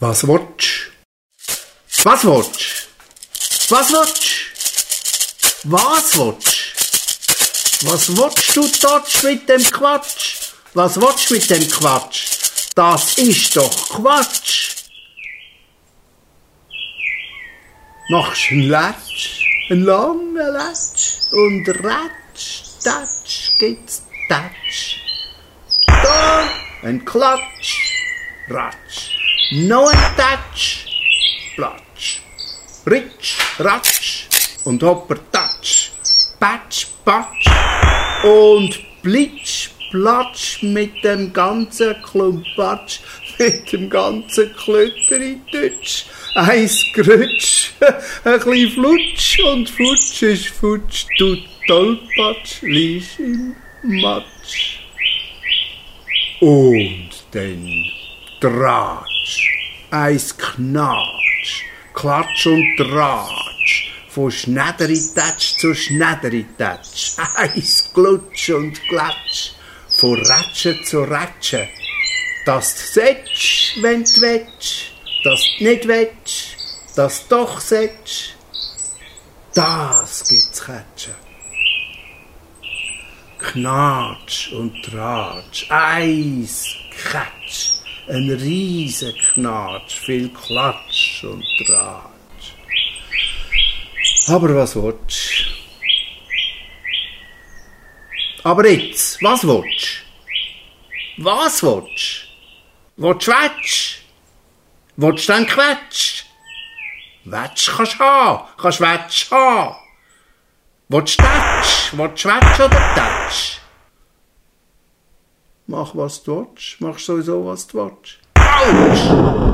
Was willst Was willst Was willst Was willst Was willst du dort mit dem Quatsch? Was willst mit dem Quatsch? Das ist doch Quatsch. Machst einen Latsch, einen langen Latsch und Ratsch, Tatsch gibt's Tatsch. Da ein Klatsch, Ratsch. No Touch, Platsch, Ritsch, Ratsch und Hopper Tatsch, Patsch, Patsch und Blitsch, Platsch mit dem ganzen Klumpatsch, mit dem ganzen Klötteri-Tütsch. Eins Grütsch, ein bisschen Flutsch. Und Flutsch ist Futsch, du Tollpatsch, liegst im Matsch. Und dann Tratsch, eins Knatsch, Klatsch und Tratsch, von Schnederitatsch zu Schnederitatsch, eins Glutsch und Glatsch, von Ratsche zu Ratsche, dass du setsch, wenn du wetsch, dass du nicht wetsch, dass du doch setsch, das gibt's Ketschen. Knatsch und Tratsch, eis, Ketsch, ein riesen Knatsch, viel Klatsch und Tratsch. Aber was willst Aber jetzt, was willst Was willst Willst Wetsch? Du dann Quetsch? Wetsch kannst du haben, kannst Wetsch haben. Tatsch? Willst du Wetsch oder Tatsch? Mach was du willst, mach sowieso was du willst. Autsch!